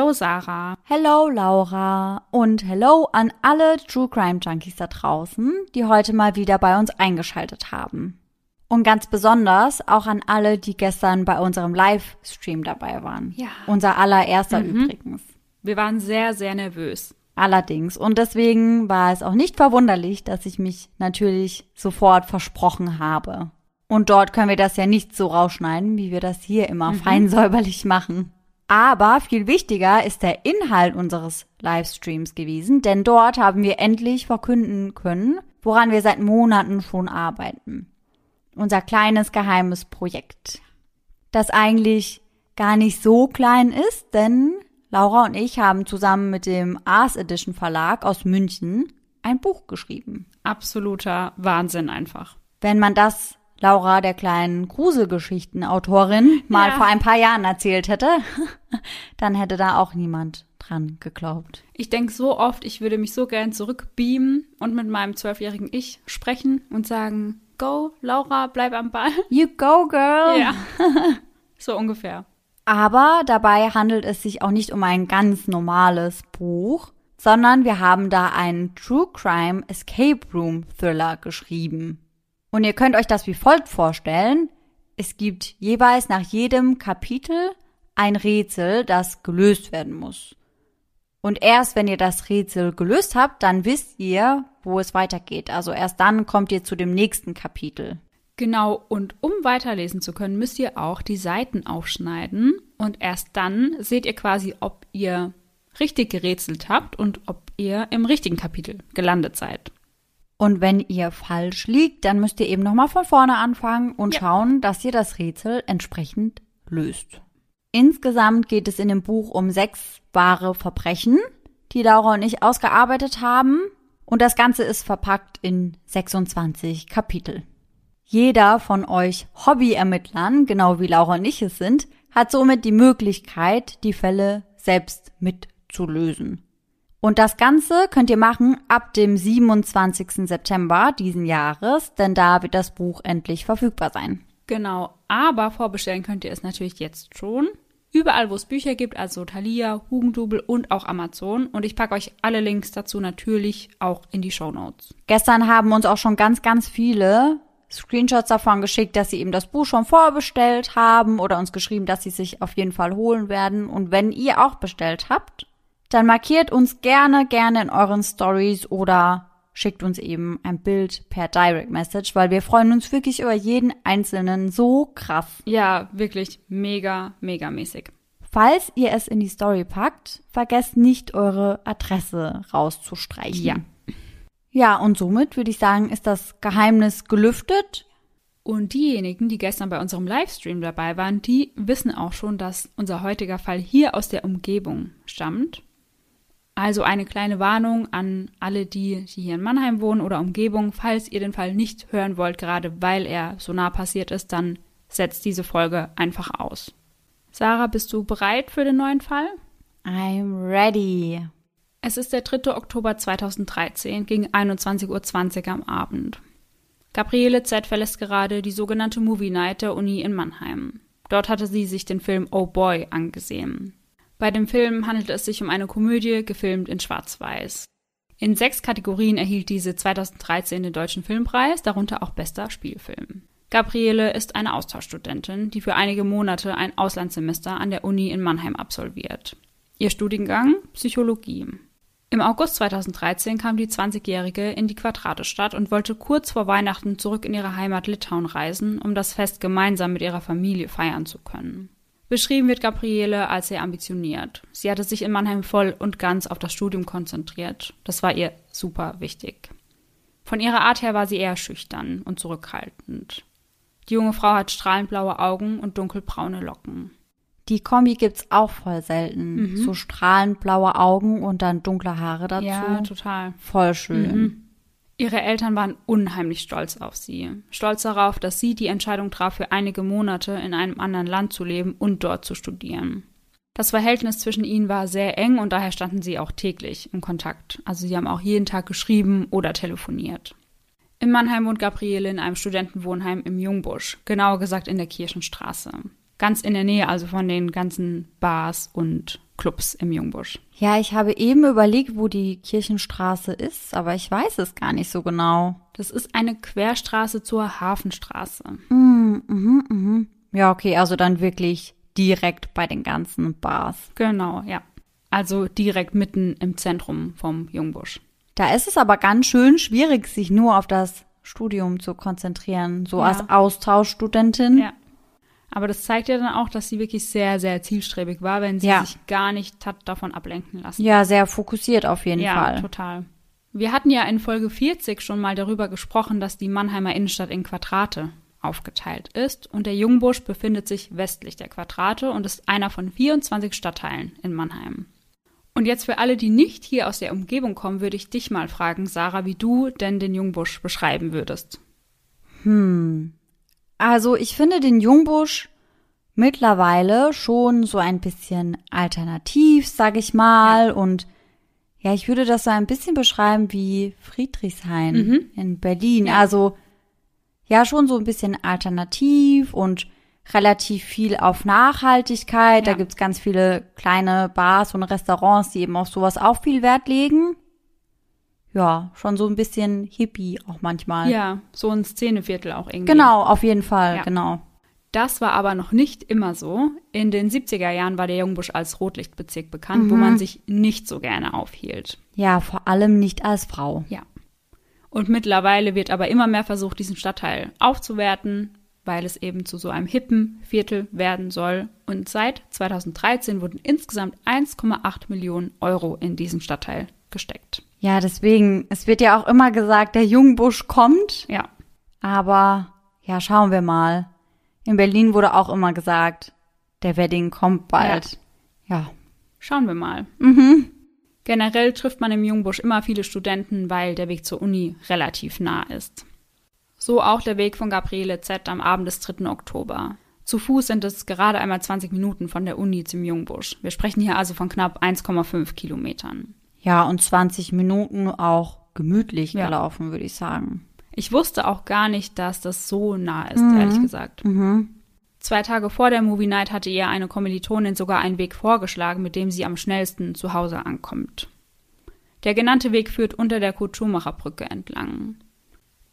Hello Sarah. Hello Laura und hello an alle True Crime Junkies da draußen, die heute mal wieder bei uns eingeschaltet haben. Und ganz besonders auch an alle, die gestern bei unserem Livestream dabei waren. Ja. Unser allererster Mhm. übrigens. Wir waren sehr, sehr nervös. Allerdings. Und deswegen war es auch nicht verwunderlich, dass ich mich natürlich sofort versprochen habe. Und dort können wir das ja nicht so rausschneiden, wie wir das hier immer fein säuberlich machen. Aber viel wichtiger ist der Inhalt unseres Livestreams gewesen, denn dort haben wir endlich verkünden können, woran wir seit Monaten schon arbeiten. Unser kleines geheimes Projekt. Das eigentlich gar nicht so klein ist, denn Laura und ich haben zusammen mit dem Ars Edition Verlag aus München ein Buch geschrieben. Absoluter Wahnsinn einfach. Wenn man das Laura der kleinen Gruselgeschichten-Autorin mal Ja. vor ein paar Jahren erzählt hätte, dann hätte da auch niemand dran geglaubt. Ich denke so oft, ich würde mich so gern zurückbeamen und mit meinem zwölfjährigen Ich sprechen und sagen, go, Laura, bleib am Ball. You go, girl! Ja. so ungefähr. Aber dabei handelt es sich auch nicht um ein ganz normales Buch, sondern wir haben da einen True Crime Escape Room Thriller geschrieben. Und ihr könnt euch das wie folgt vorstellen. Es gibt jeweils nach jedem Kapitel ein Rätsel, das gelöst werden muss. Und erst wenn ihr das Rätsel gelöst habt, dann wisst ihr, wo es weitergeht. Also erst dann kommt ihr zu dem nächsten Kapitel. Genau, und um weiterlesen zu können, müsst ihr auch die Seiten aufschneiden und erst dann seht ihr quasi, ob ihr richtig gerätselt habt und ob ihr im richtigen Kapitel gelandet seid. Und wenn ihr falsch liegt, dann müsst ihr eben nochmal von vorne anfangen und Ja. schauen, dass ihr das Rätsel entsprechend löst. Insgesamt geht es in dem Buch um sechs wahre Verbrechen, die Laura und ich ausgearbeitet haben. Und das Ganze ist verpackt in 26 Kapitel. Jeder von euch Hobbyermittlern, genau wie Laura und ich es sind, hat somit die Möglichkeit, die Fälle selbst mitzulösen. Und das Ganze könnt ihr machen ab dem 27. September diesen Jahres, denn da wird das Buch endlich verfügbar sein. Genau, aber vorbestellen könnt ihr es natürlich jetzt schon. Überall, wo es Bücher gibt, also Thalia, Hugendubel und auch Amazon. Und ich packe euch alle Links dazu natürlich auch in die Show Notes. Gestern haben uns auch schon ganz, ganz viele Screenshots davon geschickt, dass sie eben das Buch schon vorbestellt haben oder uns geschrieben, dass sie sich auf jeden Fall holen werden. Und wenn ihr auch bestellt habt, dann markiert uns gerne, gerne in euren Stories oder schickt uns eben ein Bild per Direct Message, weil wir freuen uns wirklich über jeden einzelnen so krass. Ja, wirklich mega, mega mäßig. Falls ihr es in die Story packt, vergesst nicht eure Adresse rauszustreichen. Ja. Ja, und somit würde ich sagen, ist das Geheimnis gelüftet. Und diejenigen, die gestern bei unserem Livestream dabei waren, die wissen auch schon, dass unser heutiger Fall hier aus der Umgebung stammt. Also eine kleine Warnung an alle, die, die hier in Mannheim wohnen oder Umgebung. Falls ihr den Fall nicht hören wollt, gerade weil er so nah passiert ist, dann setzt diese Folge einfach aus. Sarah, bist du bereit für den neuen Fall? I'm ready. Es ist der 3. Oktober 2013 gegen 21.20 Uhr am Abend. Gabriele Z verlässt gerade die sogenannte Movie Night der Uni in Mannheim. Dort hatte sie sich den Film Oh Boy angesehen. Bei dem Film handelt es sich um eine Komödie, gefilmt in Schwarz-Weiß. In sechs Kategorien erhielt diese 2013 den Deutschen Filmpreis, darunter auch bester Spielfilm. Gabriele ist eine Austauschstudentin, die für einige Monate ein Auslandssemester an der Uni in Mannheim absolviert. Ihr Studiengang Psychologie. Im August 2013 kam die 20-Jährige in die Quadratestadt und wollte kurz vor Weihnachten zurück in ihre Heimat Litauen reisen, um das Fest gemeinsam mit ihrer Familie feiern zu können. Beschrieben wird Gabriele als sehr ambitioniert. Sie hatte sich in Mannheim voll und ganz auf das Studium konzentriert. Das war ihr super wichtig. Von ihrer Art her war sie eher schüchtern und zurückhaltend. Die junge Frau hat strahlend blaue Augen und dunkelbraune Locken. Die Kombi gibt's auch voll selten. So strahlend blaue Augen und dann dunkle Haare dazu. Ja, total. voll schön. Ihre Eltern waren unheimlich stolz auf sie. Stolz darauf, dass sie die Entscheidung traf, für einige Monate in einem anderen Land zu leben und dort zu studieren. Das Verhältnis zwischen ihnen war sehr eng und daher standen sie auch täglich im Kontakt. Also sie haben auch jeden Tag geschrieben oder telefoniert. In Mannheim wohnt Gabriele in einem Studentenwohnheim im Jungbusch, genauer gesagt in der Kirchenstraße. Ganz in der Nähe also von den ganzen Bars und Clubs im Jungbusch. Ja, ich habe eben überlegt, wo die Kirchenstraße ist, aber ich weiß es gar nicht so genau. Das ist eine Querstraße zur Hafenstraße. Mm, mhm, mhm. Ja, okay, also dann wirklich direkt bei den ganzen Bars. Genau, ja. Also direkt mitten im Zentrum vom Jungbusch. Da ist es aber ganz schön schwierig, sich nur auf das Studium zu konzentrieren, so Ja. als Austauschstudentin. Ja. Aber das zeigt ja dann auch, dass sie wirklich sehr, sehr zielstrebig war, wenn sie Ja. sich gar nicht hat davon ablenken lassen. Ja, sehr fokussiert auf jeden ja, Fall. total. Wir hatten ja in Folge 40 schon mal darüber gesprochen, dass die Mannheimer Innenstadt in Quadrate aufgeteilt ist und der Jungbusch befindet sich westlich der Quadrate und ist einer von 24 Stadtteilen in Mannheim. Und jetzt für alle, die nicht hier aus der Umgebung kommen, würde ich dich mal fragen, Sarah, wie du denn den Jungbusch beschreiben würdest. Also ich finde den Jungbusch mittlerweile schon so ein bisschen alternativ, sag ich mal. Und ja, ich würde das so ein bisschen beschreiben wie Friedrichshain in Berlin. Ja. Also ja, schon so ein bisschen alternativ und relativ viel auf Nachhaltigkeit. Da Ja. gibt's ganz viele kleine Bars und Restaurants, die eben auf sowas auch viel Wert legen. Ja, schon so ein bisschen hippie auch manchmal. Ja, so ein Szeneviertel auch irgendwie. Genau, auf jeden Fall, Ja. genau. Das war aber noch nicht immer so. In den 70er Jahren war der Jungbusch als Rotlichtbezirk bekannt, wo man sich nicht so gerne aufhielt. Ja, vor allem nicht als Frau. Ja. Und mittlerweile wird aber immer mehr versucht, diesen Stadtteil aufzuwerten, weil es eben zu so einem hippen Viertel werden soll. Und seit 2013 wurden insgesamt 1,8 Millionen Euro in diesen Stadtteil gesteckt. Ja, deswegen, es wird ja auch immer gesagt, der Jungbusch kommt, Ja. aber ja, schauen wir mal. In Berlin wurde auch immer gesagt, der Wedding kommt bald. Ja. Schauen wir mal. Generell trifft man im Jungbusch immer viele Studenten, weil der Weg zur Uni relativ nah ist. So auch der Weg von Gabriele Z am Abend des 3. Oktober. Zu Fuß sind es gerade einmal 20 Minuten von der Uni zum Jungbusch. Wir sprechen hier also von knapp 1,5 Kilometern. Ja, und 20 Minuten auch gemütlich Ja. gelaufen, würde ich sagen. Ich wusste auch gar nicht, dass das so nah ist, ehrlich gesagt. Zwei Tage vor der Movie Night hatte ihr eine Kommilitonin sogar einen Weg vorgeschlagen, mit dem sie am schnellsten zu Hause ankommt. Der genannte Weg führt unter der Brücke entlang.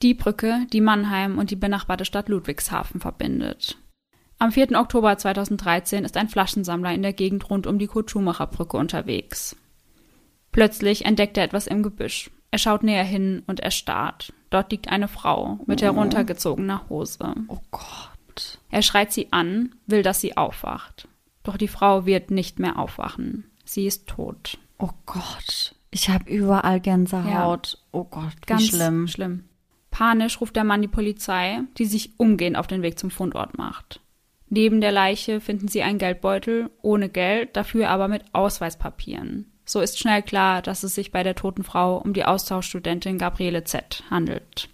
Die Brücke, die Mannheim und die benachbarte Stadt Ludwigshafen verbindet. Am 4. Oktober 2013 ist ein Flaschensammler in der Gegend rund um die Kurt-Schumacher Brücke unterwegs. Plötzlich entdeckt er etwas im Gebüsch. Er schaut näher hin und erstarrt. Dort liegt eine Frau mit heruntergezogener Hose. Oh Gott. Er schreit sie an, will, dass sie aufwacht. Doch die Frau wird nicht mehr aufwachen. Sie ist tot. Oh Gott. Ich habe überall Gänsehaut. Oh Gott, wie Ganz schlimm. schlimm. Panisch ruft der Mann die Polizei, die sich umgehend auf den Weg zum Fundort macht. Neben der Leiche finden sie einen Geldbeutel ohne Geld, dafür aber mit Ausweispapieren. So ist schnell klar, dass es sich bei der toten Frau um die Austauschstudentin Gabriele Z. handelt.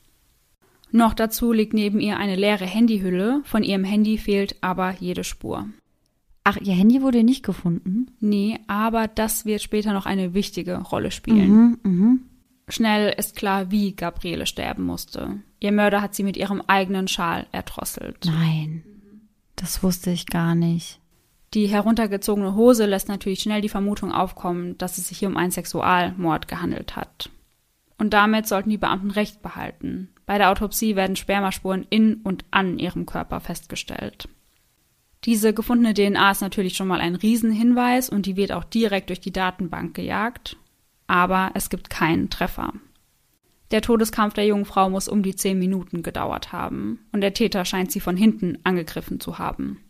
Noch dazu liegt neben ihr eine leere Handyhülle, von ihrem Handy fehlt aber jede Spur. Ach, ihr Handy wurde nicht gefunden? Nee, aber das wird später noch eine wichtige Rolle spielen. Mhm, mhm. Schnell ist klar, wie Gabriele sterben musste. Ihr Mörder hat sie mit ihrem eigenen Schal erdrosselt. Nein. Das wusste ich gar nicht. Die heruntergezogene Hose lässt natürlich schnell die Vermutung aufkommen, dass es sich hier um einen Sexualmord gehandelt hat. Und damit sollten die Beamten Recht behalten. Bei der Autopsie werden Spermaspuren in und an ihrem Körper festgestellt. Diese gefundene DNA ist natürlich schon mal ein Riesenhinweis und die wird auch direkt durch die Datenbank gejagt. Aber es gibt keinen Treffer. Der Todeskampf der jungen Frau muss um die zehn Minuten gedauert haben und der Täter scheint sie von hinten angegriffen zu haben.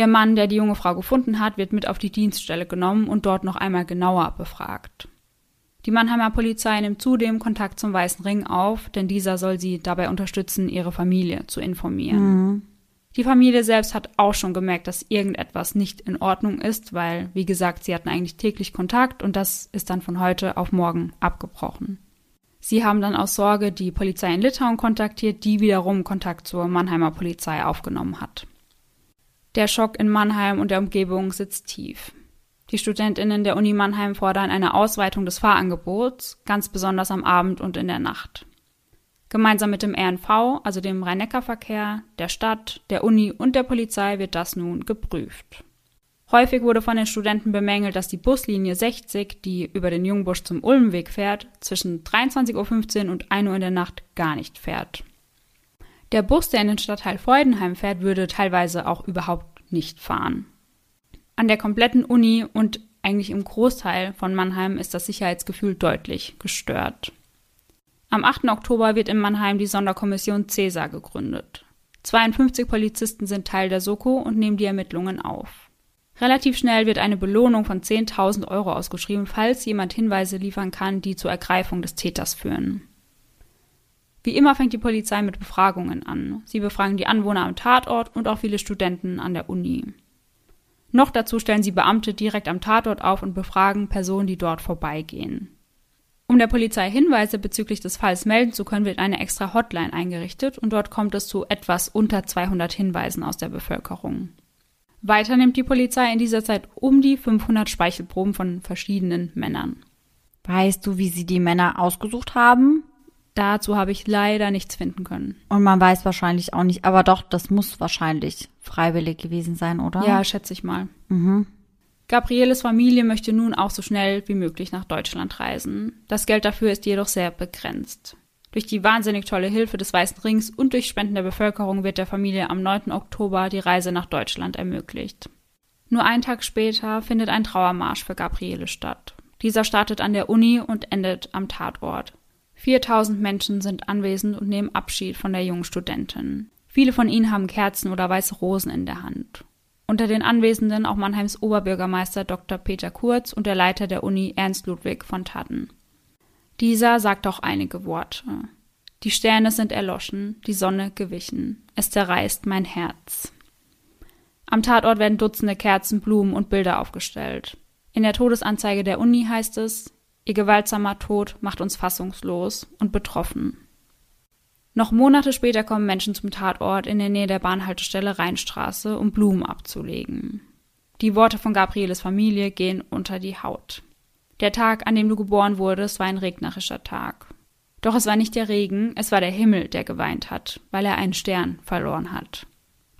Der Mann, der die junge Frau gefunden hat, wird mit auf die Dienststelle genommen und dort noch einmal genauer befragt. Die Mannheimer Polizei nimmt zudem Kontakt zum Weißen Ring auf, denn dieser soll sie dabei unterstützen, ihre Familie zu informieren. Die Familie selbst hat auch schon gemerkt, dass irgendetwas nicht in Ordnung ist, weil, wie gesagt, sie hatten eigentlich täglich Kontakt und das ist dann von heute auf morgen abgebrochen. Sie haben dann aus Sorge die Polizei in Litauen kontaktiert, die wiederum Kontakt zur Mannheimer Polizei aufgenommen hat. Der Schock in Mannheim und der Umgebung sitzt tief. Die Studentinnen der Uni Mannheim fordern eine Ausweitung des Fahrangebots, ganz besonders am Abend und in der Nacht. Gemeinsam mit dem RNV, also dem Rhein-Neckar-Verkehr, der Stadt, der Uni und der Polizei wird das nun geprüft. Häufig wurde von den Studenten bemängelt, dass die Buslinie 60, die über den Jungbusch zum Ulmweg fährt, zwischen 23.15 Uhr und 1 Uhr in der Nacht gar nicht fährt. Der Bus, der in den Stadtteil Freudenheim fährt, würde teilweise auch überhaupt nicht fahren. An der kompletten Uni und eigentlich im Großteil von Mannheim ist das Sicherheitsgefühl deutlich gestört. Am 8. Oktober wird in Mannheim die Sonderkommission Cäsar gegründet. 52 Polizisten sind Teil der Soko und nehmen die Ermittlungen auf. Relativ schnell wird eine Belohnung von 10.000 Euro ausgeschrieben, falls jemand Hinweise liefern kann, die zur Ergreifung des Täters führen. Wie immer fängt die Polizei mit Befragungen an. Sie befragen die Anwohner am Tatort und auch viele Studenten an der Uni. Noch dazu stellen sie Beamte direkt am Tatort auf und befragen Personen, die dort vorbeigehen. Um der Polizei Hinweise bezüglich des Falls melden zu können, wird eine extra Hotline eingerichtet und dort kommt es zu etwas unter 200 Hinweisen aus der Bevölkerung. Weiter nimmt die Polizei in dieser Zeit um die 500 Speichelproben von verschiedenen Männern. Weißt du, wie sie die Männer ausgesucht haben? Dazu habe ich leider nichts finden können. Und man weiß wahrscheinlich auch nicht, aber doch, das muss wahrscheinlich freiwillig gewesen sein, oder? Ja, schätze ich mal. Mhm. Gabrieles Familie möchte nun auch so schnell wie möglich nach Deutschland reisen. Das Geld dafür ist jedoch sehr begrenzt. Durch die wahnsinnig tolle Hilfe des Weißen Rings und durch Spenden der Bevölkerung wird der Familie am 9. Oktober die Reise nach Deutschland ermöglicht. Nur einen Tag später findet ein Trauermarsch für Gabriele statt. Dieser startet an der Uni und endet am Tatort. 4000 Menschen sind anwesend und nehmen Abschied von der jungen Studentin. Viele von ihnen haben Kerzen oder weiße Rosen in der Hand. Unter den Anwesenden auch Mannheims Oberbürgermeister Dr. Peter Kurz und der Leiter der Uni Ernst Ludwig von Tatten. Dieser sagt auch einige Worte. Die Sterne sind erloschen, die Sonne gewichen. Es zerreißt mein Herz. Am Tatort werden Dutzende Kerzen, Blumen und Bilder aufgestellt. In der Todesanzeige der Uni heißt es, Ihr gewaltsamer Tod macht uns fassungslos und betroffen. Noch Monate später kommen Menschen zum Tatort in der Nähe der Bahnhaltestelle Rheinstraße, um Blumen abzulegen. Die Worte von Gabrieles Familie gehen unter die Haut. Der Tag, an dem du geboren wurdest, war ein regnerischer Tag. Doch es war nicht der Regen, es war der Himmel, der geweint hat, weil er einen Stern verloren hat.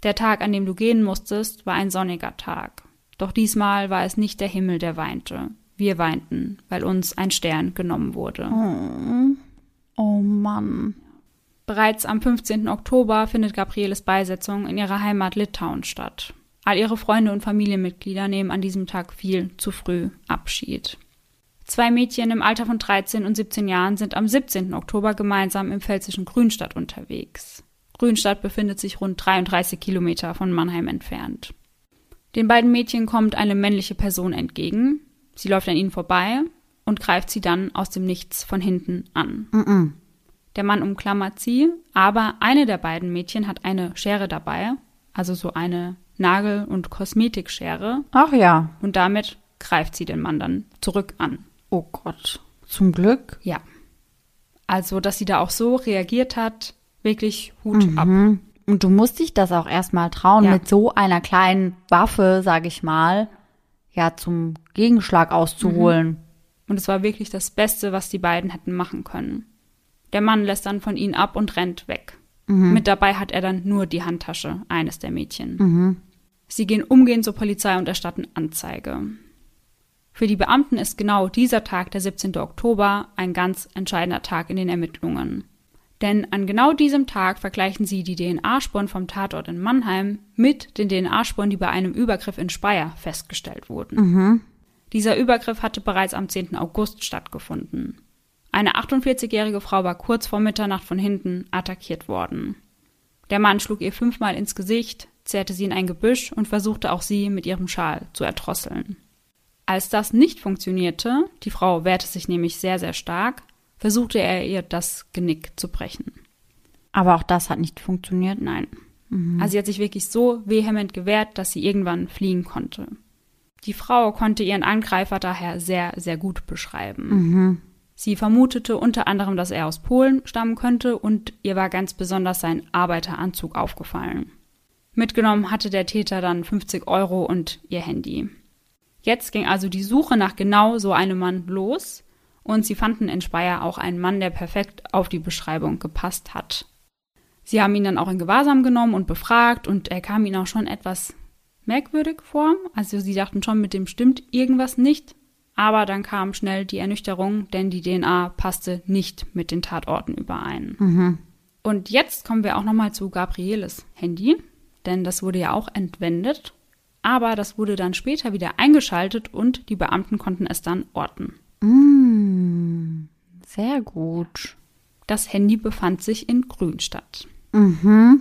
Der Tag, an dem du gehen musstest, war ein sonniger Tag. Doch diesmal war es nicht der Himmel, der weinte, wir weinten, weil uns ein Stern genommen wurde. Oh, oh Mann. Bereits am 15. Oktober findet Gabrieles Beisetzung in ihrer Heimat Litauen statt. All ihre Freunde und Familienmitglieder nehmen an diesem Tag viel zu früh Abschied. Zwei Mädchen im Alter von 13 und 17 Jahren sind am 17. Oktober gemeinsam im pfälzischen Grünstadt unterwegs. Grünstadt befindet sich rund 33 Kilometer von Mannheim entfernt. Den beiden Mädchen kommt eine männliche Person entgegen, Sie läuft an ihnen vorbei und greift sie dann aus dem Nichts von hinten an. Mm -mm. Der Mann umklammert sie, aber eine der beiden Mädchen hat eine Schere dabei, also so eine Nagel- und Kosmetikschere. Ach ja. Und damit greift sie den Mann dann zurück an. Oh Gott. Zum Glück. Ja. Also, dass sie da auch so reagiert hat, wirklich Hut mhm. ab. Und du musst dich das auch erstmal trauen, Ja. mit so einer kleinen Waffe, sag ich mal, ja, zum Gegenschlag auszuholen. Und es war wirklich das Beste, was die beiden hätten machen können. Der Mann lässt dann von ihnen ab und rennt weg. Mit dabei hat er dann nur die Handtasche eines der Mädchen. Mhm. Sie gehen umgehend zur Polizei und erstatten Anzeige. Für die Beamten ist genau dieser Tag, der 17. Oktober, ein ganz entscheidender Tag in den Ermittlungen. Denn an genau diesem Tag vergleichen sie die DNA-Spuren vom Tatort in Mannheim mit den DNA-Spuren, die bei einem Übergriff in Speyer festgestellt wurden. Mhm. Dieser Übergriff hatte bereits am 10. August stattgefunden. Eine 48-jährige Frau war kurz vor Mitternacht von hinten attackiert worden. Der Mann schlug ihr fünfmal ins Gesicht, zerrte sie in ein Gebüsch und versuchte auch sie mit ihrem Schal zu erdrosseln. Als das nicht funktionierte, die Frau wehrte sich nämlich sehr, sehr stark, versuchte er ihr das Genick zu brechen. Aber auch das hat nicht funktioniert. Nein. Also sie hat sich wirklich so vehement gewehrt, dass sie irgendwann fliehen konnte. Die Frau konnte ihren Angreifer daher sehr, sehr gut beschreiben. Mhm. Sie vermutete unter anderem, dass er aus Polen stammen könnte und ihr war ganz besonders sein Arbeiteranzug aufgefallen. Mitgenommen hatte der Täter dann 50 Euro und ihr Handy. Jetzt ging also die Suche nach genau so einem Mann los und sie fanden in Speyer auch einen Mann, der perfekt auf die Beschreibung gepasst hat. Sie haben ihn dann auch in Gewahrsam genommen und befragt und er kam ihnen auch schon etwas merkwürdig vor. Also sie dachten schon, mit dem stimmt irgendwas nicht. Aber dann kam schnell die Ernüchterung, denn die DNA passte nicht mit den Tatorten überein. Mhm. Und jetzt kommen wir auch nochmal zu Gabrieles Handy, denn das wurde ja auch entwendet. Aber das wurde dann später wieder eingeschaltet und die Beamten konnten es dann orten. Mm, sehr gut. Das Handy befand sich in Grünstadt. Mhm.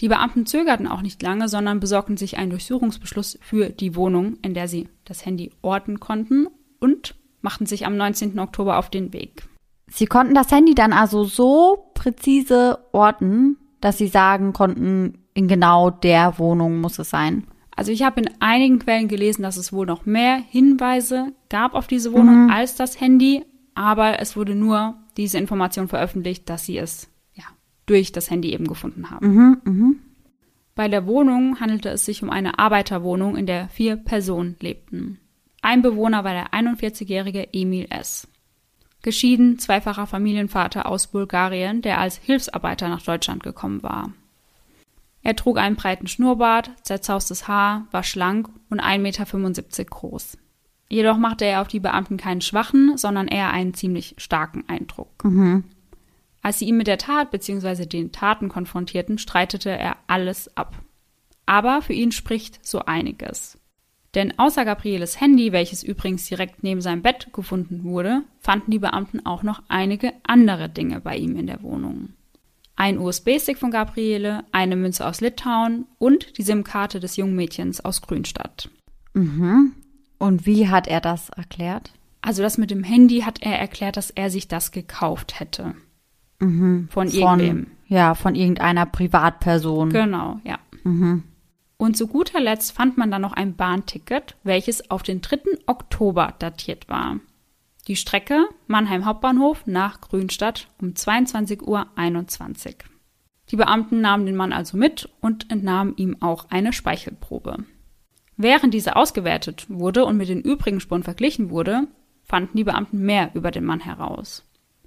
Die Beamten zögerten auch nicht lange, sondern besorgten sich einen Durchsuchungsbeschluss für die Wohnung, in der sie das Handy orten konnten und machten sich am 19. Oktober auf den Weg. Sie konnten das Handy dann also so präzise orten, dass sie sagen konnten, in genau der Wohnung muss es sein. Also ich habe in einigen Quellen gelesen, dass es wohl noch mehr Hinweise gab auf diese Wohnung Mhm. als das Handy, aber es wurde nur diese Information veröffentlicht, dass sie es ja durch das Handy eben gefunden haben. Mhm, mhm. Bei der Wohnung handelte es sich um eine Arbeiterwohnung, in der vier Personen lebten. Ein Bewohner war der 41-jährige Emil S. Geschieden, zweifacher Familienvater aus Bulgarien, der als Hilfsarbeiter nach Deutschland gekommen war. Er trug einen breiten Schnurrbart, zerzaustes Haar, war schlank und 1,75 Meter groß. Jedoch machte er auf die Beamten keinen schwachen, sondern eher einen ziemlich starken Eindruck. Mhm. Als sie ihn mit der Tat bzw. den Taten konfrontierten, streitete er alles ab. Aber für ihn spricht so einiges. Denn außer Gabrieles Handy, welches übrigens direkt neben seinem Bett gefunden wurde, fanden die Beamten auch noch einige andere Dinge bei ihm in der Wohnung. Ein USB-Stick von Gabriele, eine Münze aus Litauen und die SIM-Karte des jungen Mädchens aus Grünstadt. Mhm. Und wie hat er das erklärt? Also das mit dem Handy hat er erklärt, dass er sich das gekauft hätte. Mhm. Von irgendwem. Ja, von irgendeiner Privatperson. Genau, ja. Mhm. Und zu guter Letzt fand man dann noch ein Bahnticket, welches auf den 3. Oktober datiert war. Die Strecke Mannheim Hauptbahnhof nach Grünstadt um 22.21 Uhr. Die Beamten nahmen den Mann also mit und entnahmen ihm auch eine Speichelprobe. Während diese ausgewertet wurde und mit den übrigen Spuren verglichen wurde, fanden die Beamten mehr über den Mann heraus.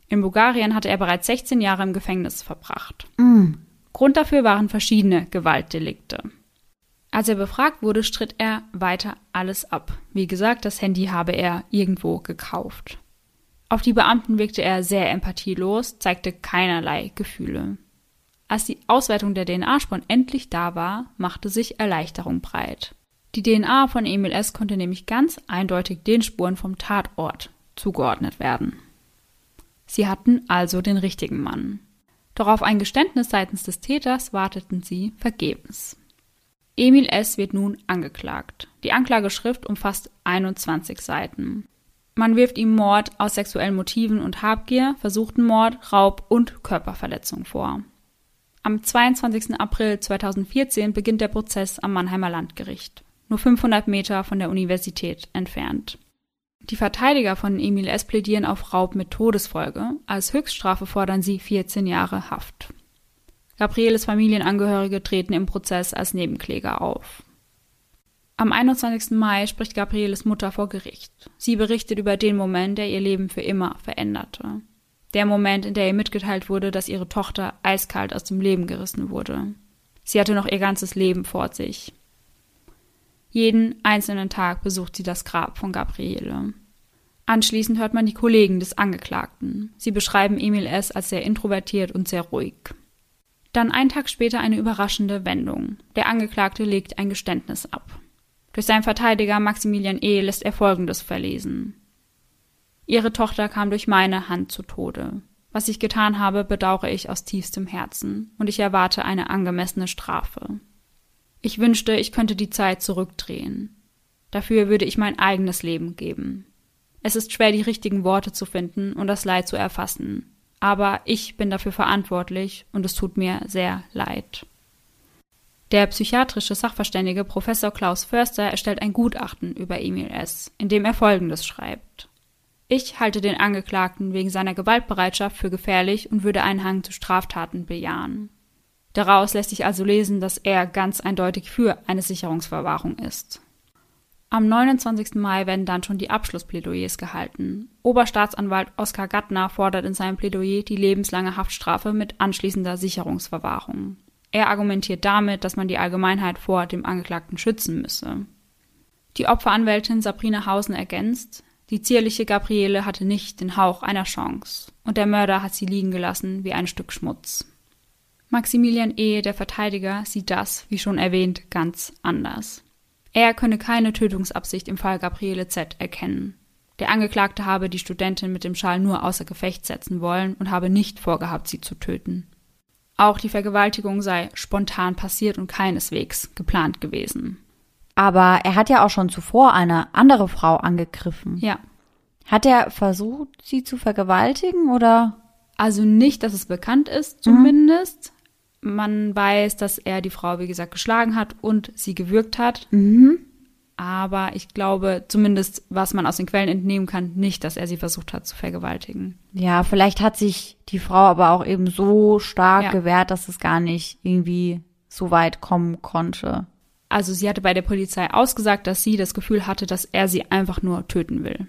In Bulgarien hatte er bereits 16 Jahre im Gefängnis verbracht. Mhm. Grund dafür waren verschiedene Gewaltdelikte. Als er befragt wurde, stritt er weiter alles ab. Wie gesagt, das Handy habe er irgendwo gekauft. Auf die Beamten wirkte er sehr empathielos, zeigte keinerlei Gefühle. Als die Auswertung der DNA-Spuren endlich da war, machte sich Erleichterung breit. Die DNA von Emil S. konnte nämlich ganz eindeutig den Spuren vom Tatort zugeordnet werden. Sie hatten also den richtigen Mann. Doch auf ein Geständnis seitens des Täters warteten sie vergebens. Emil S. wird nun angeklagt. Die Anklageschrift umfasst 21 Seiten. Man wirft ihm Mord aus sexuellen Motiven und Habgier, versuchten Mord, Raub und Körperverletzung vor. Am 22. April 2014 beginnt der Prozess am Mannheimer Landgericht, nur 500 Meter von der Universität entfernt. Die Verteidiger von Emil S. plädieren auf Raub mit Todesfolge. Als Höchststrafe fordern sie 14 Jahre Haft. Gabrieles Familienangehörige treten im Prozess als Nebenkläger auf. Am 21. Mai spricht Gabrieles Mutter vor Gericht. Sie berichtet über den Moment, der ihr Leben für immer veränderte. Der Moment, in der ihr mitgeteilt wurde, dass ihre Tochter eiskalt aus dem Leben gerissen wurde. Sie hatte noch ihr ganzes Leben vor sich. Jeden einzelnen Tag besucht sie das Grab von Gabriele. Anschließend hört man die Kollegen des Angeklagten. Sie beschreiben Emil S. als sehr introvertiert und sehr ruhig. Dann einen Tag später eine überraschende Wendung. Der Angeklagte legt ein Geständnis ab. Durch seinen Verteidiger Maximilian E. lässt er Folgendes verlesen. Ihre Tochter kam durch meine Hand zu Tode. Was ich getan habe, bedauere ich aus tiefstem Herzen, und ich erwarte eine angemessene Strafe. Ich wünschte, ich könnte die Zeit zurückdrehen. Dafür würde ich mein eigenes Leben geben. Es ist schwer, die richtigen Worte zu finden und das Leid zu erfassen. Aber ich bin dafür verantwortlich und es tut mir sehr leid. Der psychiatrische Sachverständige Professor Klaus Förster erstellt ein Gutachten über Emil S., in dem er Folgendes schreibt. Ich halte den Angeklagten wegen seiner Gewaltbereitschaft für gefährlich und würde einen Hang zu Straftaten bejahen. Daraus lässt sich also lesen, dass er ganz eindeutig für eine Sicherungsverwahrung ist. Am 29. Mai werden dann schon die Abschlussplädoyers gehalten. Oberstaatsanwalt Oskar Gattner fordert in seinem Plädoyer die lebenslange Haftstrafe mit anschließender Sicherungsverwahrung. Er argumentiert damit, dass man die Allgemeinheit vor dem Angeklagten schützen müsse. Die Opferanwältin Sabrina Hausen ergänzt, die zierliche Gabriele hatte nicht den Hauch einer Chance und der Mörder hat sie liegen gelassen wie ein Stück Schmutz. Maximilian E., der Verteidiger, sieht das, wie schon erwähnt, ganz anders. Er könne keine Tötungsabsicht im Fall Gabriele Z. erkennen. Der Angeklagte habe die Studentin mit dem Schal nur außer Gefecht setzen wollen und habe nicht vorgehabt, sie zu töten. Auch die Vergewaltigung sei spontan passiert und keineswegs geplant gewesen. Aber er hat ja auch schon zuvor eine andere Frau angegriffen. Ja. Hat er versucht, sie zu vergewaltigen oder? Also nicht, dass es bekannt ist, zumindest. Mhm. Man weiß, dass er die Frau, wie gesagt, geschlagen hat und sie gewürgt hat. Mhm. Aber ich glaube, zumindest was man aus den Quellen entnehmen kann, nicht, dass er sie versucht hat zu vergewaltigen. Ja, vielleicht hat sich die Frau aber auch eben so stark Ja. gewehrt, dass es gar nicht irgendwie so weit kommen konnte. Also sie hatte bei der Polizei ausgesagt, dass sie das Gefühl hatte, dass er sie einfach nur töten will.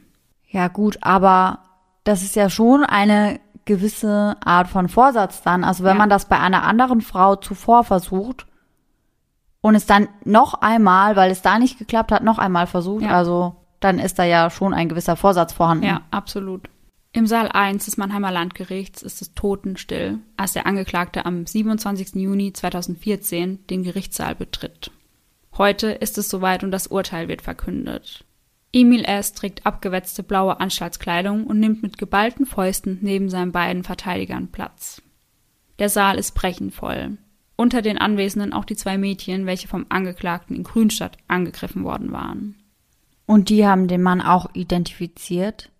Ja, gut, aber das ist ja schon eine gewisse Art von Vorsatz dann. Also wenn Ja. man das bei einer anderen Frau zuvor versucht und es dann noch einmal, weil es da nicht geklappt hat, noch einmal versucht, Ja. also dann ist da ja schon ein gewisser Vorsatz vorhanden. Ja, absolut. Im Saal 1 des Mannheimer Landgerichts ist es totenstill, als der Angeklagte am 27. Juni 2014 den Gerichtssaal betritt. Heute ist es soweit und das Urteil wird verkündet. Emil S. trägt abgewetzte blaue Anstaltskleidung und nimmt mit geballten Fäusten neben seinen beiden Verteidigern Platz. Der Saal ist brechend voll. Unter den Anwesenden auch die zwei Mädchen, welche vom Angeklagten in Grünstadt angegriffen worden waren. Und die haben den Mann auch identifiziert.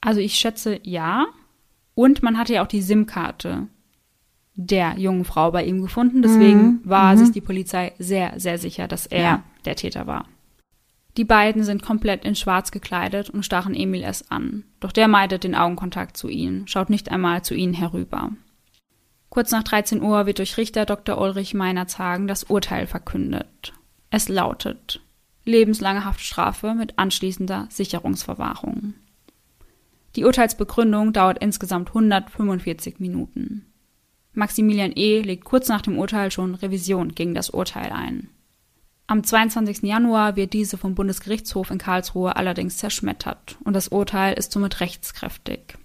Also ich schätze ja. Und man hatte ja auch die SIM-Karte der jungen Frau bei ihm gefunden. Deswegen war sich die Polizei sehr, sehr sicher, dass er Ja. der Täter war. Die beiden sind komplett in Schwarz gekleidet und starren Emil S. an. Doch der meidet den Augenkontakt zu ihnen, schaut nicht einmal zu ihnen herüber. Kurz nach 13 Uhr wird durch Richter Dr. Ulrich Meinerzagen das Urteil verkündet. Es lautet lebenslange Haftstrafe mit anschließender Sicherungsverwahrung. Die Urteilsbegründung dauert insgesamt 145 Minuten. Maximilian E. legt kurz nach dem Urteil schon Revision gegen das Urteil ein. Am 22. Januar wird diese vom Bundesgerichtshof in Karlsruhe allerdings zerschmettert und das Urteil ist somit rechtskräftig.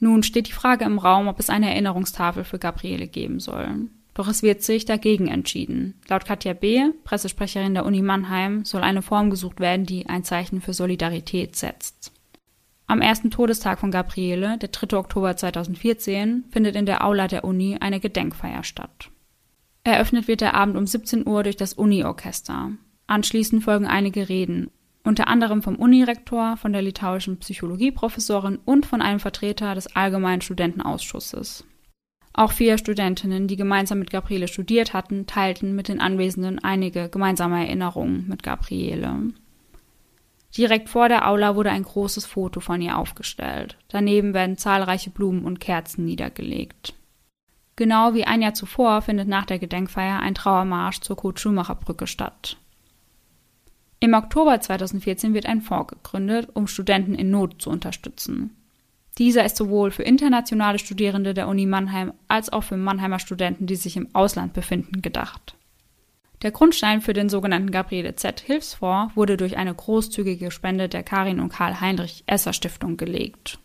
Nun steht die Frage im Raum, ob es eine Erinnerungstafel für Gabriele geben soll. Doch es wird sich dagegen entschieden. Laut Katja B., Pressesprecherin der Uni Mannheim, soll eine Form gesucht werden, die ein Zeichen für Solidarität setzt. Am ersten Todestag von Gabriele, der 3. Oktober 2014, findet in der Aula der Uni eine Gedenkfeier statt. Eröffnet wird der Abend um 17 Uhr durch das Uni-Orchester. Anschließend folgen einige Reden, unter anderem vom Unirektor, von der litauischen Psychologieprofessorin und von einem Vertreter des Allgemeinen Studentenausschusses. Auch vier Studentinnen, die gemeinsam mit Gabriele studiert hatten, teilten mit den Anwesenden einige gemeinsame Erinnerungen mit Gabriele. Direkt vor der Aula wurde ein großes Foto von ihr aufgestellt. Daneben werden zahlreiche Blumen und Kerzen niedergelegt. Genau wie ein Jahr zuvor findet nach der Gedenkfeier ein Trauermarsch zur Kurt-Schumacher-Brücke statt. Im Oktober 2014 wird ein Fonds gegründet, um Studenten in Not zu unterstützen. Dieser ist sowohl für internationale Studierende der Uni Mannheim als auch für Mannheimer Studenten, die sich im Ausland befinden, gedacht. Der Grundstein für den sogenannten Gabriele Z. Hilfsfonds wurde durch eine großzügige Spende der Karin und Karl Heinrich Esser Stiftung gelegt.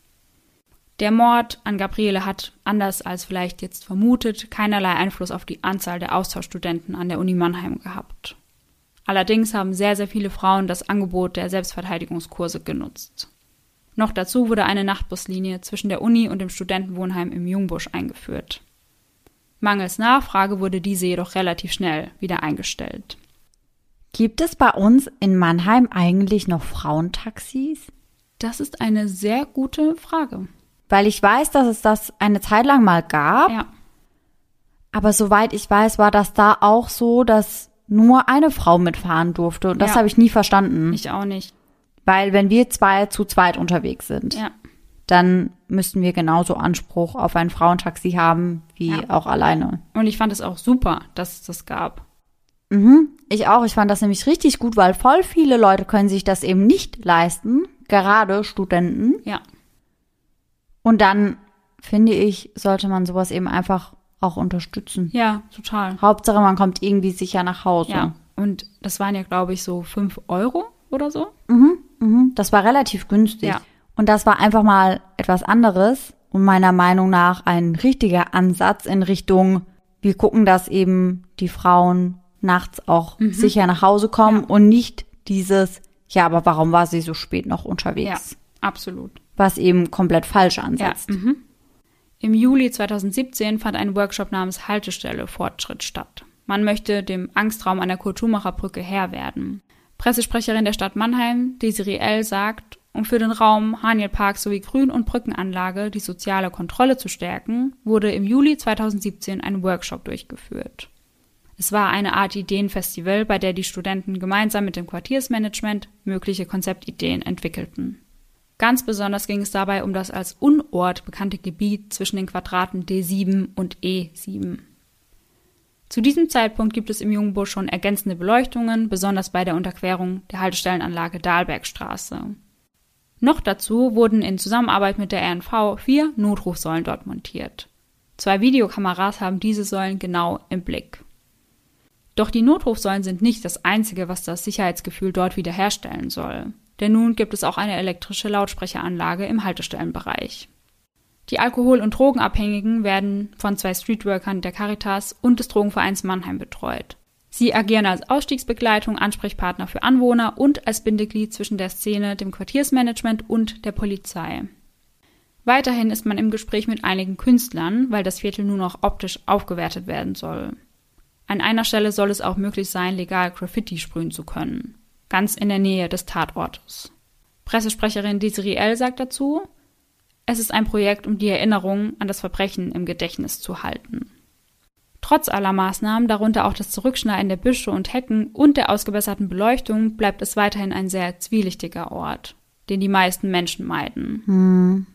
Der Mord an Gabriele hat, anders als vielleicht jetzt vermutet, keinerlei Einfluss auf die Anzahl der Austauschstudenten an der Uni Mannheim gehabt. Allerdings haben sehr, sehr viele Frauen das Angebot der Selbstverteidigungskurse genutzt. Noch dazu wurde eine Nachtbuslinie zwischen der Uni und dem Studentenwohnheim im Jungbusch eingeführt. Mangels Nachfrage wurde diese jedoch relativ schnell wieder eingestellt. Gibt es bei uns in Mannheim eigentlich noch Frauentaxis? Das ist eine sehr gute Frage. Weil ich weiß, dass es das eine Zeit lang mal gab, Ja, aber soweit ich weiß, war das da auch so, dass nur eine Frau mitfahren durfte. Und das Ja. habe ich nie verstanden. ich auch nicht. Weil wenn wir zwei zu zweit unterwegs sind, Ja, dann müssten wir genauso Anspruch auf ein Frauentaxi haben wie Ja. auch alleine. und ich fand es auch super, dass es das gab. Mhm, ich auch. Ich fand das nämlich richtig gut, weil voll viele Leute können sich das eben nicht leisten, gerade Studenten. Ja, Und dann finde ich, sollte man sowas eben einfach auch unterstützen. Ja, total. Hauptsache, man kommt irgendwie sicher nach Hause. Ja. Und das waren ja, glaube ich, so fünf Euro oder so. Mhm, mhm. Das war relativ günstig. Ja. Und das war einfach mal etwas anderes und meiner Meinung nach ein richtiger Ansatz in Richtung, wir gucken, dass eben die Frauen nachts auch sicher nach Hause kommen Mhm. Ja. und nicht dieses, ja, aber warum war sie so spät noch Ja, unterwegs? absolut. Was eben komplett falsch Ja. ansetzt. Mhm. Im Juli 2017 fand ein Workshop namens Haltestelle Fortschritt statt. Man möchte dem Angstraum an der Kulturmacherbrücke Herr werden. Pressesprecherin der Stadt Mannheim, Desiree L., sagt, um für den Raum Haniel-Park sowie Grün- und Brückenanlage die soziale Kontrolle zu stärken, wurde im Juli 2017 ein Workshop durchgeführt. Es war eine Art Ideenfestival, bei der die Studenten gemeinsam mit dem Quartiersmanagement mögliche Konzeptideen entwickelten. Ganz besonders ging es dabei um das als Unort bekannte Gebiet zwischen den Quadraten D7 und E7. Zu diesem Zeitpunkt gibt es im Jungbusch schon ergänzende Beleuchtungen, besonders bei der Unterquerung der Haltestellenanlage Dahlbergstraße. Noch dazu wurden in Zusammenarbeit mit der RNV vier Notrufsäulen dort montiert. Zwei Videokameras haben diese Säulen genau im Blick. Doch die Notrufsäulen sind nicht das Einzige, was das Sicherheitsgefühl dort wiederherstellen soll. Denn nun gibt es auch eine elektrische Lautsprecheranlage im Haltestellenbereich. Die Alkohol- und Drogenabhängigen werden von zwei Streetworkern der Caritas und des Drogenvereins Mannheim betreut. Sie agieren als Ausstiegsbegleitung, Ansprechpartner für Anwohner und als Bindeglied zwischen der Szene, dem Quartiersmanagement und der Polizei. Weiterhin ist man im Gespräch mit einigen Künstlern, weil das Viertel nur noch optisch aufgewertet werden soll. An einer Stelle soll es auch möglich sein, legal Graffiti sprühen zu können. Ganz in der Nähe des Tatortes. Pressesprecherin Desiree L. sagt dazu, es ist ein Projekt, um die Erinnerung an das Verbrechen im Gedächtnis zu halten. Trotz aller Maßnahmen, darunter auch das Zurückschneiden der Büsche und Hecken und der ausgebesserten Beleuchtung, bleibt es weiterhin ein sehr zwielichtiger Ort, den die meisten Menschen meiden.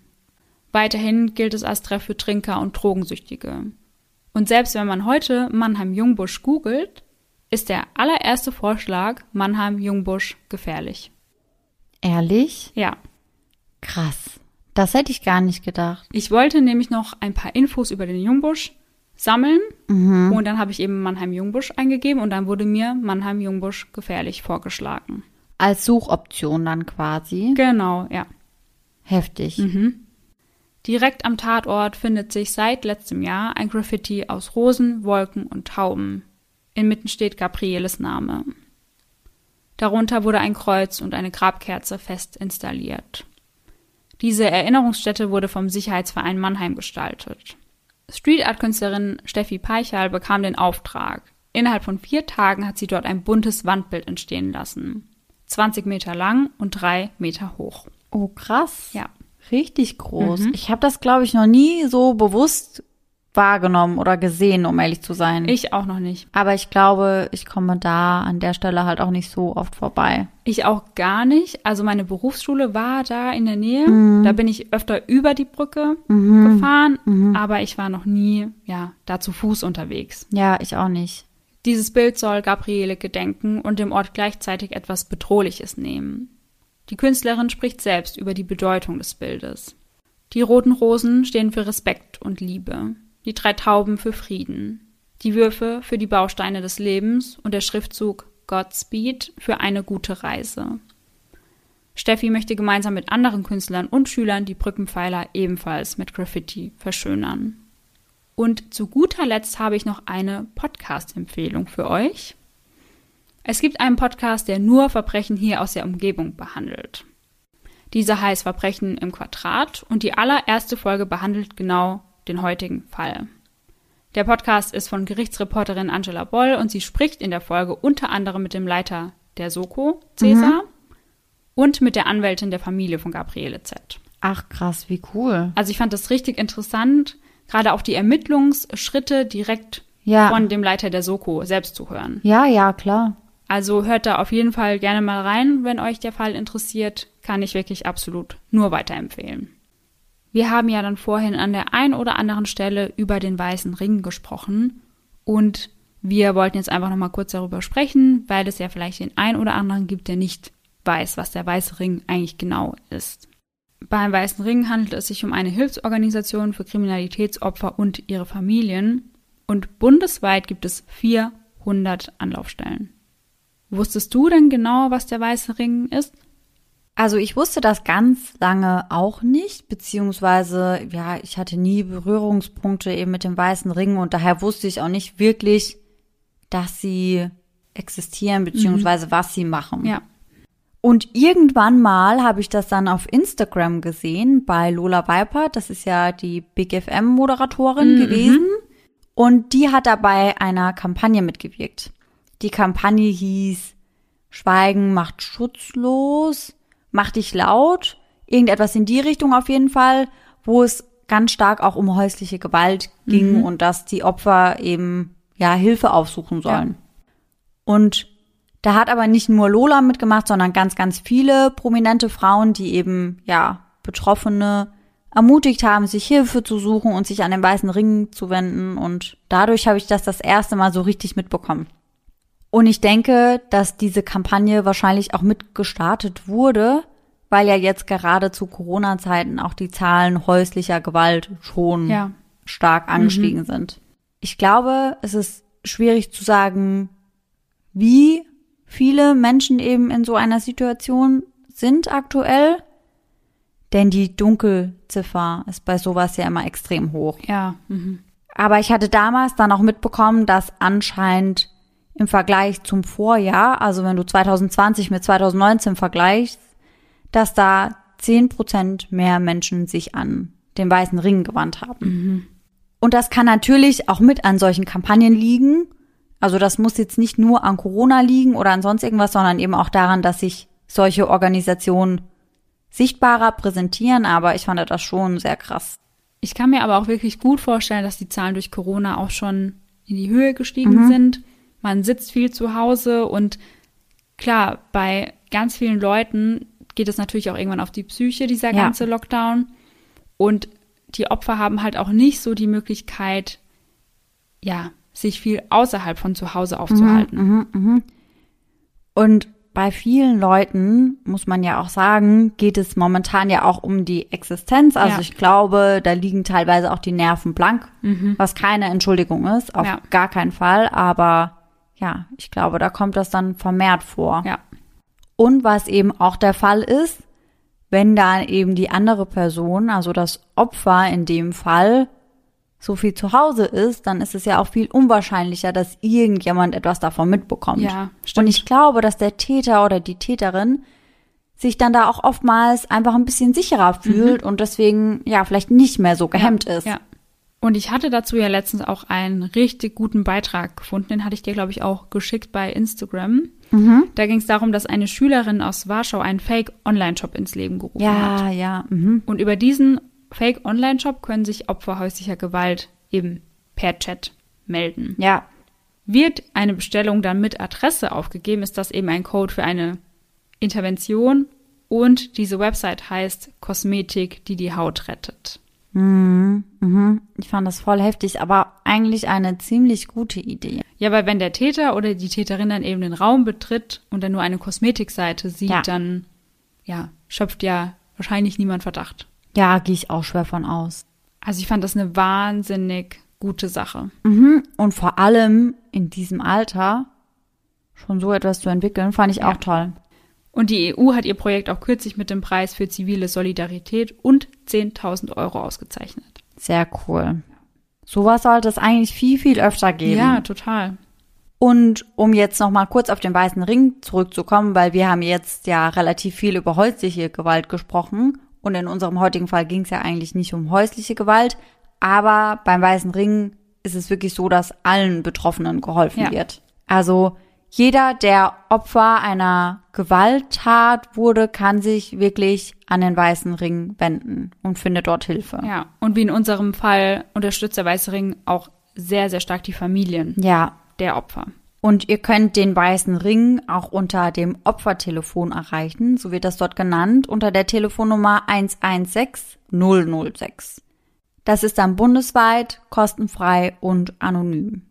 Weiterhin gilt es als Treff für Trinker und Drogensüchtige. Und selbst wenn man heute Mannheim-Jungbusch googelt, ist der allererste Vorschlag Mannheim-Jungbusch gefährlich. Ehrlich? Ja. Krass. Das hätte ich gar nicht gedacht. Ich wollte nämlich noch ein paar Infos über den Jungbusch sammeln und dann habe ich eben Mannheim-Jungbusch eingegeben und dann wurde mir Mannheim-Jungbusch gefährlich vorgeschlagen. Als Suchoption dann quasi. Genau, ja. Heftig. Direkt am Tatort findet sich seit letztem Jahr ein Graffiti aus Rosen, Wolken und Tauben. Inmitten steht Gabrieles Name. Darunter wurde ein Kreuz und eine Grabkerze fest installiert. Diese Erinnerungsstätte wurde vom Sicherheitsverein Mannheim gestaltet. Street Art Künstlerin Steffi Peichal bekam den Auftrag. Innerhalb von vier Tagen hat sie dort ein buntes Wandbild entstehen lassen. 20 Meter lang und drei Meter hoch. Oh, krass. Ja. Richtig groß. Ich habe das, glaube ich, noch nie so bewusst wahrgenommen oder gesehen, um ehrlich zu sein. Ich auch noch nicht. Aber ich glaube, ich komme da an der Stelle halt auch nicht so oft vorbei. Ich auch gar nicht. Also meine Berufsschule war da in der Nähe. Da bin ich öfter über die Brücke gefahren, aber ich war noch nie, ja, da zu Fuß unterwegs. Ja, ich auch nicht. Dieses Bild soll Gabriele gedenken und dem Ort gleichzeitig etwas Bedrohliches nehmen. Die Künstlerin spricht selbst über die Bedeutung des Bildes. Die roten Rosen stehen für Respekt und Liebe, die drei Tauben für Frieden, die Würfe für die Bausteine des Lebens und der Schriftzug Godspeed für eine gute Reise. Steffi möchte gemeinsam mit anderen Künstlern und Schülern die Brückenpfeiler ebenfalls mit Graffiti verschönern. Und zu guter Letzt habe ich noch eine Podcast-Empfehlung für euch. Es gibt einen Podcast, der nur Verbrechen hier aus der Umgebung behandelt. Dieser heißt Verbrechen im Quadrat und die allererste Folge behandelt genau den heutigen Fall. Der Podcast ist von Gerichtsreporterin Angela Boll und sie spricht in der Folge unter anderem mit dem Leiter der Soko, Cäsar, und mit der Anwältin der Familie von Gabriele Z. Ach, krass, wie cool. Also ich fand das richtig interessant, gerade auch die Ermittlungsschritte direkt Ja. von dem Leiter der Soko selbst zu hören. Ja, ja, klar. Also hört da auf jeden Fall gerne mal rein, wenn euch der Fall interessiert. Kann ich wirklich absolut nur weiterempfehlen. Wir haben ja dann vorhin an der einen oder anderen Stelle über den weißen Ring gesprochen und wir wollten jetzt einfach nochmal kurz darüber sprechen, weil es ja vielleicht den einen oder anderen gibt, der nicht weiß, was der weiße Ring eigentlich genau ist. Beim Weißen Ring handelt es sich um eine Hilfsorganisation für Kriminalitätsopfer und ihre Familien Und bundesweit gibt es 400 Anlaufstellen. Wusstest du denn genau, was der Weiße Ring ist? Also ich wusste das ganz lange auch nicht, beziehungsweise ja, ich hatte nie Berührungspunkte eben mit dem Weißen Ring und daher wusste ich auch nicht wirklich, dass sie existieren, beziehungsweise mhm. was sie machen. Ja. Und irgendwann mal habe ich das dann auf Instagram gesehen bei Lola Viper, das ist ja die Big FM Moderatorin mhm. gewesen. Und die hat dabei einer Kampagne mitgewirkt. Die Kampagne hieß Schweigen macht schutzlos, macht dich laut, irgendetwas in die Richtung auf jeden Fall, wo es ganz stark auch um häusliche Gewalt ging mhm. und dass die Opfer eben ja Hilfe aufsuchen sollen. Ja. Und da hat aber nicht nur Lola mitgemacht, sondern ganz, ganz viele prominente Frauen, die eben ja Betroffene ermutigt haben, sich Hilfe zu suchen und sich an den weißen Ring zu wenden. Und dadurch habe ich das das erste Mal so richtig mitbekommen. Und ich denke, dass diese Kampagne wahrscheinlich auch mitgestartet wurde, weil ja jetzt gerade zu Corona-Zeiten auch die Zahlen häuslicher Gewalt schon ja. stark angestiegen mhm. sind. Ich glaube, es ist schwierig zu sagen, wie viele Menschen eben in so einer Situation sind aktuell, denn die Dunkelziffer ist bei sowas ja immer extrem hoch. Ja. Mhm. Aber ich hatte damals dann auch mitbekommen, dass anscheinend im Vergleich zum Vorjahr, also wenn du 2020 mit 2019 vergleichst, dass da 10 Prozent mehr Menschen sich an den weißen Ring gewandt haben. Mhm. Und das kann natürlich auch mit an solchen Kampagnen liegen. Also das muss jetzt nicht nur an Corona liegen oder an sonst irgendwas, sondern eben auch daran, dass sich solche Organisationen sichtbarer präsentieren. Aber ich fand das schon sehr krass. Ich kann mir aber auch wirklich gut vorstellen, dass die Zahlen durch Corona auch schon in die Höhe gestiegen mhm. sind man sitzt viel zu Hause und klar, bei ganz vielen Leuten geht es natürlich auch irgendwann auf die Psyche, dieser ja. ganze Lockdown. Und die Opfer haben halt auch nicht so die Möglichkeit, ja, sich viel außerhalb von zu Hause aufzuhalten. Mhm, mh, mh. Und bei vielen Leuten, muss man ja auch sagen, geht es momentan ja auch um die Existenz. Also ja. ich glaube, da liegen teilweise auch die Nerven blank, mhm. was keine Entschuldigung ist, auf ja. gar keinen Fall. Aber ja, ich glaube, da kommt das dann vermehrt vor. Ja. Und was eben auch der Fall ist, wenn da eben die andere Person, also das Opfer in dem Fall, so viel zu Hause ist, dann ist es ja auch viel unwahrscheinlicher, dass irgendjemand etwas davon mitbekommt. Ja, stimmt. Und ich glaube, dass der Täter oder die Täterin sich dann da auch oftmals einfach ein bisschen sicherer fühlt mhm. und deswegen ja vielleicht nicht mehr so gehemmt ja, ist. Ja. Und ich hatte dazu ja letztens auch einen richtig guten Beitrag gefunden, den hatte ich dir, glaube ich, auch geschickt bei Instagram. Mhm. Da ging es darum, dass eine Schülerin aus Warschau einen Fake-Online-Shop ins Leben gerufen ja, hat. Ja, ja. Mhm. Und über diesen Fake-Online-Shop können sich Opfer häuslicher Gewalt eben per Chat melden. Ja. Wird eine Bestellung dann mit Adresse aufgegeben, ist das eben ein Code für eine Intervention und diese Website heißt Kosmetik, die die Haut rettet. Mhm, mhm. Ich fand das voll heftig, aber eigentlich eine ziemlich gute Idee. Ja, weil wenn der Täter oder die Täterin dann eben den Raum betritt und dann nur eine Kosmetikseite sieht, ja. dann ja, schöpft ja wahrscheinlich niemand Verdacht. Ja, gehe ich auch schwer von aus. Also ich fand das eine wahnsinnig gute Sache. Mhm. Und vor allem in diesem Alter schon so etwas zu entwickeln, fand ich ja. auch toll. Und die EU hat ihr Projekt auch kürzlich mit dem Preis für zivile Solidarität und 10.000 Euro ausgezeichnet. Sehr cool. Sowas sollte es eigentlich viel, viel öfter geben. Ja, total. Und um jetzt noch mal kurz auf den weißen Ring zurückzukommen, weil wir haben jetzt ja relativ viel über häusliche Gewalt gesprochen und in unserem heutigen Fall ging es ja eigentlich nicht um häusliche Gewalt, aber beim weißen Ring ist es wirklich so, dass allen Betroffenen geholfen ja. wird. Also jeder, der Opfer einer Gewalttat wurde, kann sich wirklich an den Weißen Ring wenden und findet dort Hilfe. Ja, und wie in unserem Fall unterstützt der Weiße Ring auch sehr, sehr stark die Familien ja. der Opfer. Und ihr könnt den Weißen Ring auch unter dem Opfertelefon erreichen, so wird das dort genannt, unter der Telefonnummer 116 006. Das ist dann bundesweit, kostenfrei und anonym.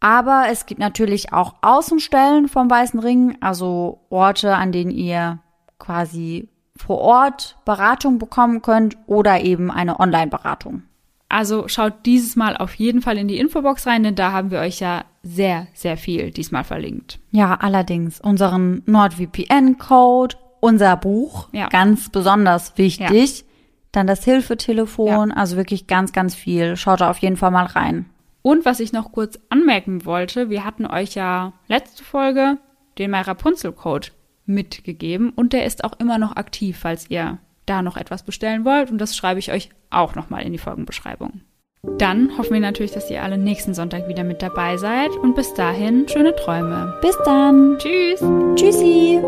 Aber es gibt natürlich auch Außenstellen vom Weißen Ring, also Orte, an denen ihr quasi vor Ort Beratung bekommen könnt oder eben eine Online-Beratung. Also schaut dieses Mal auf jeden Fall in die Infobox rein, denn da haben wir euch ja sehr, sehr viel diesmal verlinkt. Ja, allerdings unseren NordVPN-Code, unser Buch, Ja. ganz besonders wichtig. Dann das Hilfetelefon, also wirklich ganz, ganz viel. Schaut da auf jeden Fall mal rein. Und was ich noch kurz anmerken wollte, wir hatten euch ja letzte Folge den My Rapunzel Code mitgegeben und der ist auch immer noch aktiv, falls ihr da noch etwas bestellen wollt und das schreibe ich euch auch nochmal in die Folgenbeschreibung. Dann hoffen wir natürlich, dass ihr alle nächsten Sonntag wieder mit dabei seid und bis dahin schöne Träume. Bis dann. Tschüss! Tschüssi.